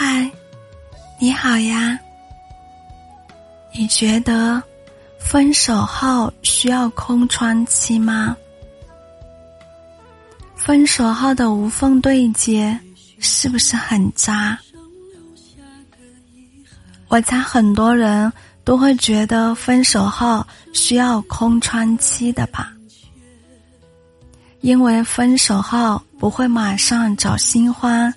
嗨，你好呀。你觉得分手后需要空窗期吗？分手后的无缝对接是不是很渣？我猜很多人都会觉得分手后需要空窗期的吧，因为分手后不会马上找新欢。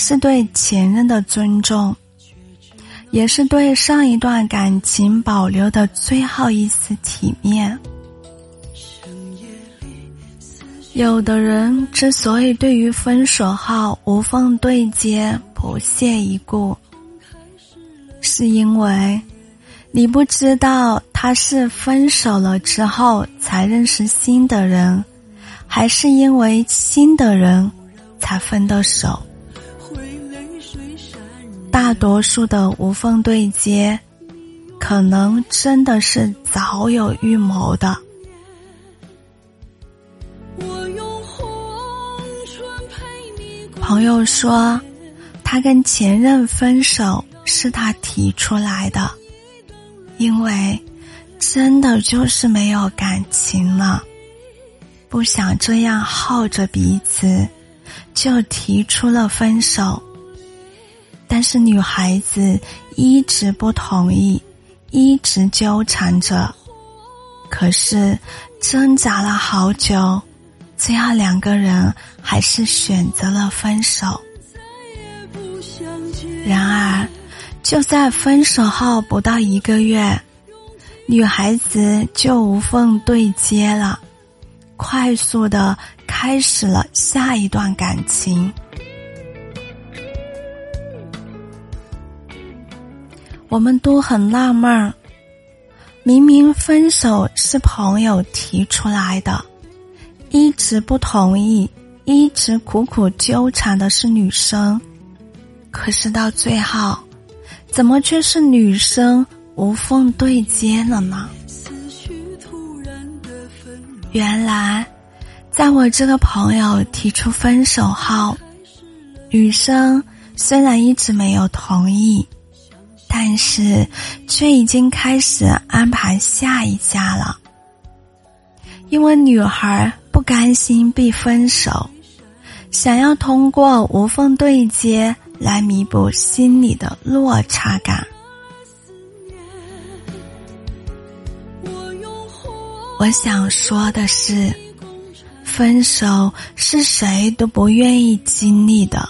是对前任的尊重，也是对上一段感情保留的最后一丝体面。有的人之所以对于分手后无缝对接不屑一顾，是因为你不知道他是分手了之后才认识新的人，还是因为新的人才分的手。大多数的无缝对接，可能真的是早有预谋的。朋友说，他跟前任分手是他提出来的，因为真的就是没有感情了，不想这样耗着彼此，就提出了分手。但是女孩子一直不同意，一直纠缠着。可是挣扎了好久，最后两个人还是选择了分手。然而，就在分手后不到一个月，女孩子就无缝对接了，快速的开始了下一段感情。我们都很纳闷儿，明明分手是朋友提出来的，一直不同意，一直苦苦纠缠的是女生，可是到最后，怎么却是女生无缝对接了呢？原来，在我这个朋友提出分手后，女生虽然一直没有同意。但是，却已经开始安排下一家了。因为女孩不甘心被分手，想要通过无缝对接来弥补心里的落差感。我想说的是，分手是谁都不愿意经历的。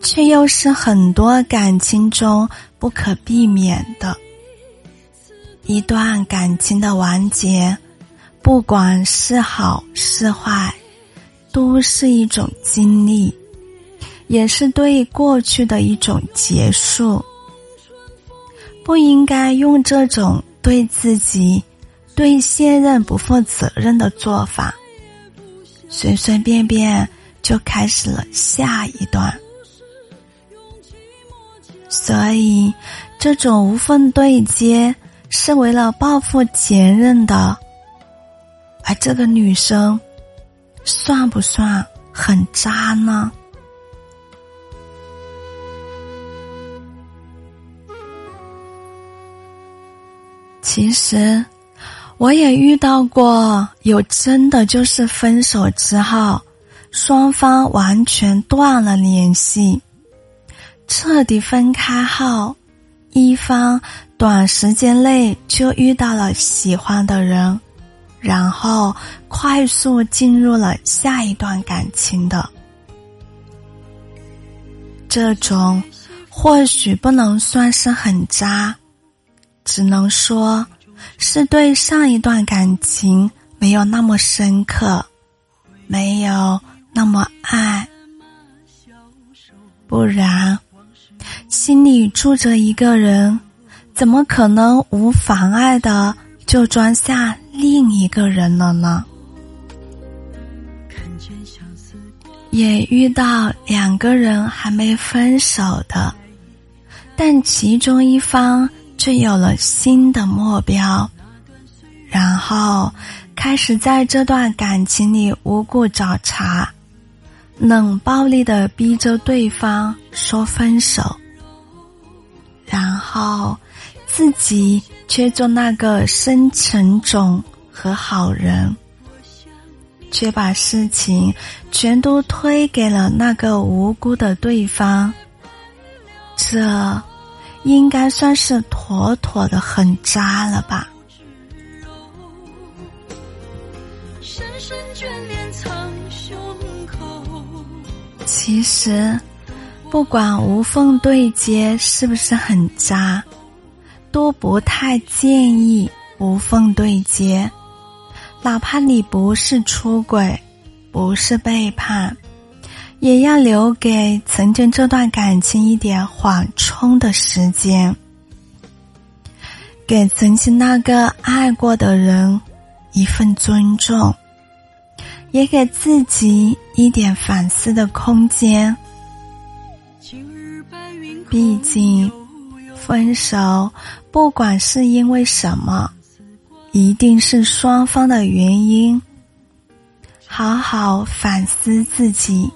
却又是很多感情中不可避免的。一段感情的完结，不管是好是坏，都是一种经历，也是对过去的一种结束。不应该用这种对自己、对现任不负责任的做法，随随便便。就开始了下一段，所以这种无缝对接是为了报复前任的，而这个女生算不算很渣呢？其实我也遇到过，有真的就是分手之后。双方完全断了联系，彻底分开后，一方短时间内就遇到了喜欢的人，然后快速进入了下一段感情的。这种或许不能算是很渣，只能说是对上一段感情没有那么深刻，没有。住着一个人，怎么可能无妨碍的就装下另一个人了呢？也遇到两个人还没分手的，但其中一方却有了新的目标，然后开始在这段感情里无故找茬。冷暴力的逼着对方说分手，然后自己却做那个深沉种和好人，却把事情全都推给了那个无辜的对方，这应该算是妥妥的很渣了吧。其实，不管无缝对接是不是很渣，都不太建议无缝对接。哪怕你不是出轨，不是背叛，也要留给曾经这段感情一点缓冲的时间，给曾经那个爱过的人一份尊重。也给自己一点反思的空间。毕竟，分手不管是因为什么，一定是双方的原因。好好反思自己，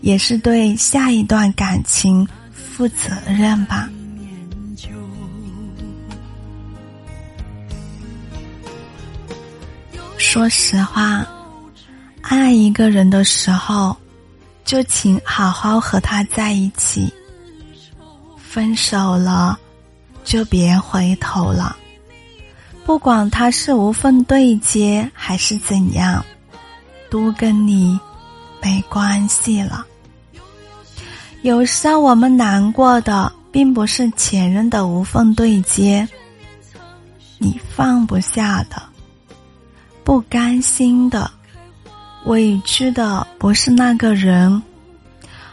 也是对下一段感情负责任吧。说实话。爱一个人的时候，就请好好和他在一起。分手了，就别回头了。不管他是无缝对接还是怎样，都跟你没关系了。有时候我们难过的，并不是前任的无缝对接，你放不下的，不甘心的。委屈的不是那个人，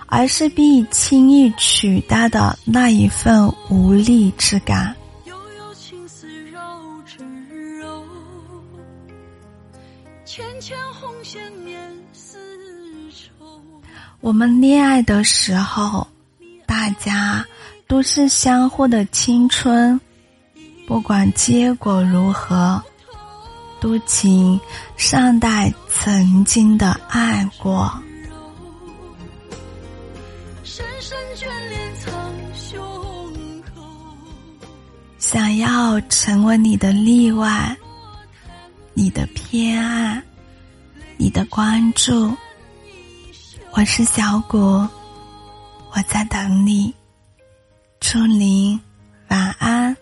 而是被轻易取代的那一份无力之感。我们恋爱的时候，大家都是相互的青春，不管结果如何。都请善待曾经的爱过。想要成为你的例外，你的偏爱，你的关注。我是小谷，我在等你。祝您晚安。